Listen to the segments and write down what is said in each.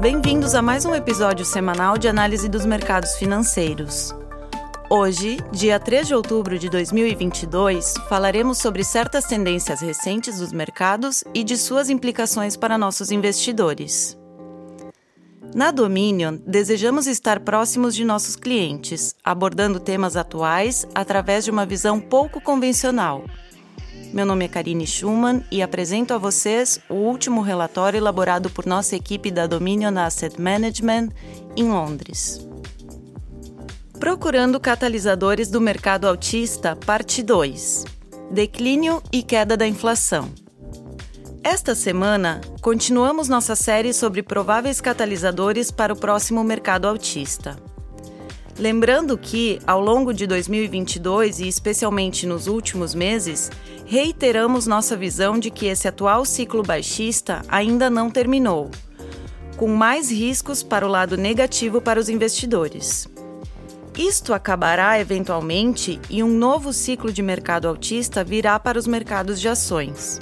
Bem-vindos a mais um episódio semanal de análise dos mercados financeiros. Hoje, dia 3 de outubro de 2022, falaremos sobre certas tendências recentes dos mercados e de suas implicações para nossos investidores. Na Dominion, desejamos estar próximos de nossos clientes, abordando temas atuais através de uma visão pouco convencional. Meu nome é Karine Schumann e apresento a vocês o último relatório elaborado por nossa equipe da Dominion Asset Management em Londres. Procurando catalisadores do mercado autista, parte 2: Declínio e queda da inflação. Esta semana, continuamos nossa série sobre prováveis catalisadores para o próximo mercado autista. Lembrando que, ao longo de 2022 e especialmente nos últimos meses, reiteramos nossa visão de que esse atual ciclo baixista ainda não terminou, com mais riscos para o lado negativo para os investidores. Isto acabará eventualmente e um novo ciclo de mercado autista virá para os mercados de ações.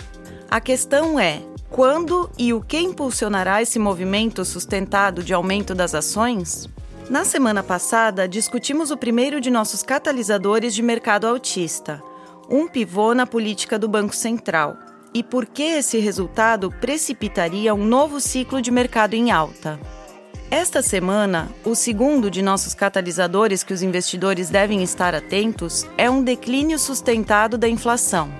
A questão é: quando e o que impulsionará esse movimento sustentado de aumento das ações? Na semana passada, discutimos o primeiro de nossos catalisadores de mercado autista, um pivô na política do Banco Central, e por que esse resultado precipitaria um novo ciclo de mercado em alta. Esta semana, o segundo de nossos catalisadores que os investidores devem estar atentos é um declínio sustentado da inflação.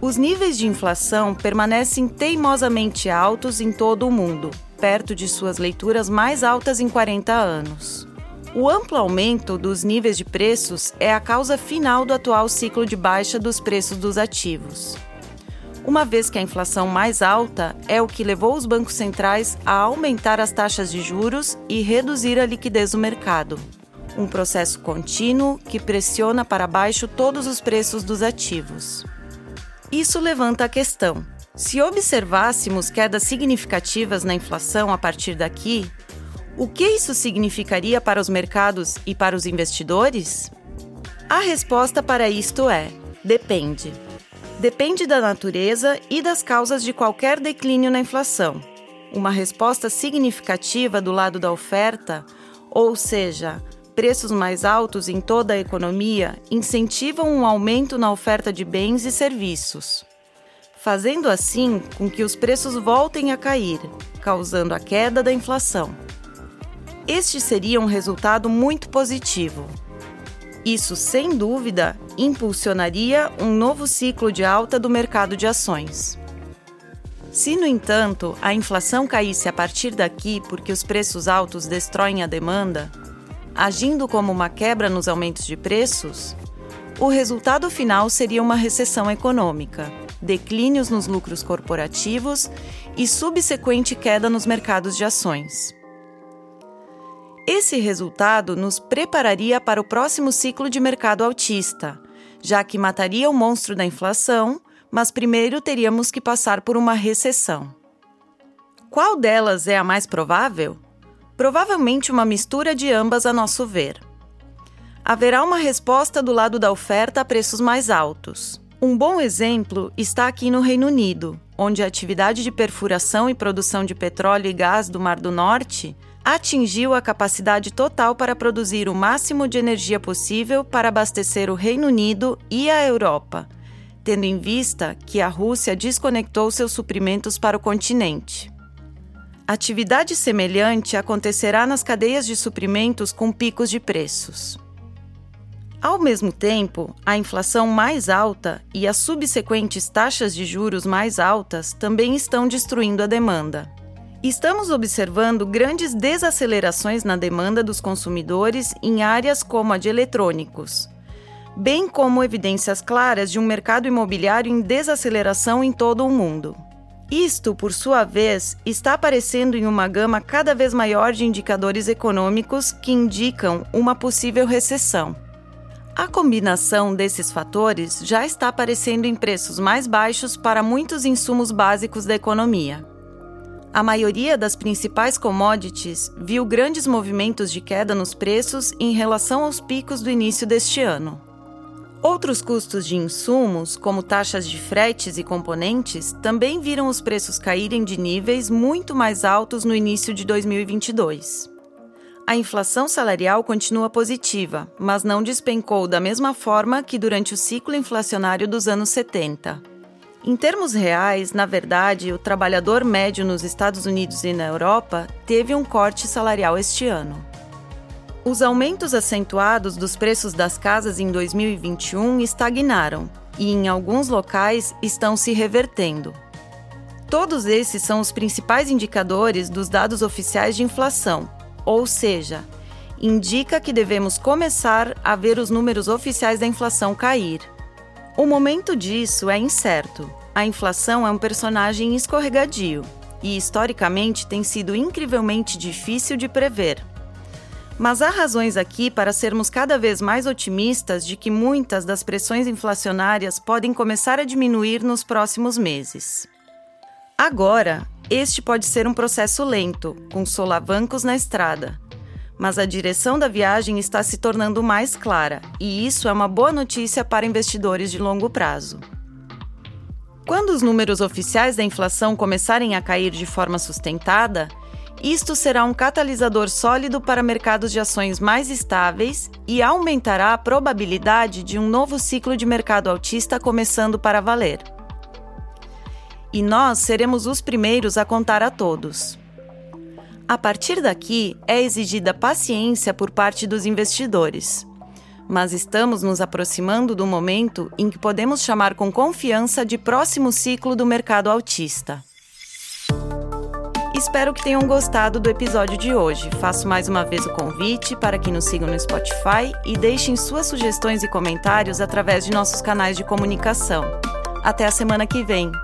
Os níveis de inflação permanecem teimosamente altos em todo o mundo, perto de suas leituras mais altas em 40 anos. O amplo aumento dos níveis de preços é a causa final do atual ciclo de baixa dos preços dos ativos. Uma vez que a inflação mais alta é o que levou os bancos centrais a aumentar as taxas de juros e reduzir a liquidez do mercado. Um processo contínuo que pressiona para baixo todos os preços dos ativos. Isso levanta a questão: se observássemos quedas significativas na inflação a partir daqui, o que isso significaria para os mercados e para os investidores? A resposta para isto é: depende. Depende da natureza e das causas de qualquer declínio na inflação. Uma resposta significativa do lado da oferta, ou seja, preços mais altos em toda a economia incentivam um aumento na oferta de bens e serviços, fazendo assim com que os preços voltem a cair, causando a queda da inflação. Este seria um resultado muito positivo. Isso, sem dúvida, impulsionaria um novo ciclo de alta do mercado de ações. Se, no entanto, a inflação caísse a partir daqui porque os preços altos destroem a demanda, agindo como uma quebra nos aumentos de preços, o resultado final seria uma recessão econômica, declínios nos lucros corporativos e subsequente queda nos mercados de ações. Esse resultado nos prepararia para o próximo ciclo de mercado altista, já que mataria o monstro da inflação, mas primeiro teríamos que passar por uma recessão. Qual delas é a mais provável? Provavelmente uma mistura de ambas, a nosso ver. Haverá uma resposta do lado da oferta a preços mais altos. Um bom exemplo está aqui no Reino Unido, onde a atividade de perfuração e produção de petróleo e gás do Mar do Norte atingiu a capacidade total para produzir o máximo de energia possível para abastecer o Reino Unido e a Europa, tendo em vista que a Rússia desconectou seus suprimentos para o continente. Atividade semelhante acontecerá nas cadeias de suprimentos com picos de preços. Ao mesmo tempo, a inflação mais alta e as subsequentes taxas de juros mais altas também estão destruindo a demanda. Estamos observando grandes desacelerações na demanda dos consumidores em áreas como a de eletrônicos, bem como evidências claras de um mercado imobiliário em desaceleração em todo o mundo. Isto, por sua vez, está aparecendo em uma gama cada vez maior de indicadores econômicos que indicam uma possível recessão. A combinação desses fatores já está aparecendo em preços mais baixos para muitos insumos básicos da economia. A maioria das principais commodities viu grandes movimentos de queda nos preços em relação aos picos do início deste ano. Outros custos de insumos, como taxas de fretes e componentes, também viram os preços caírem de níveis muito mais altos no início de 2022. A inflação salarial continua positiva, mas não despencou da mesma forma que durante o ciclo inflacionário dos anos 70. Em termos reais, na verdade, o trabalhador médio nos Estados Unidos e na Europa teve um corte salarial este ano. Os aumentos acentuados dos preços das casas em 2021 estagnaram e, em alguns locais, estão se revertendo. Todos esses são os principais indicadores dos dados oficiais de inflação, ou seja, indica que devemos começar a ver os números oficiais da inflação cair. O momento disso é incerto. A inflação é um personagem escorregadio e, historicamente, tem sido incrivelmente difícil de prever. Mas há razões aqui para sermos cada vez mais otimistas de que muitas das pressões inflacionárias podem começar a diminuir nos próximos meses. Agora, este pode ser um processo lento, com solavancos na estrada. Mas a direção da viagem está se tornando mais clara, e isso é uma boa notícia para investidores de longo prazo. Quando os números oficiais da inflação começarem a cair de forma sustentada, isto será um catalisador sólido para mercados de ações mais estáveis e aumentará a probabilidade de um novo ciclo de mercado altista começando para valer. E nós seremos os primeiros a contar a todos. A partir daqui, é exigida paciência por parte dos investidores. Mas estamos nos aproximando do momento em que podemos chamar com confiança de próximo ciclo do mercado altista. Espero que tenham gostado do episódio de hoje. Faço mais uma vez o convite para que nos sigam no Spotify e deixem suas sugestões e comentários através de nossos canais de comunicação. Até a semana que vem.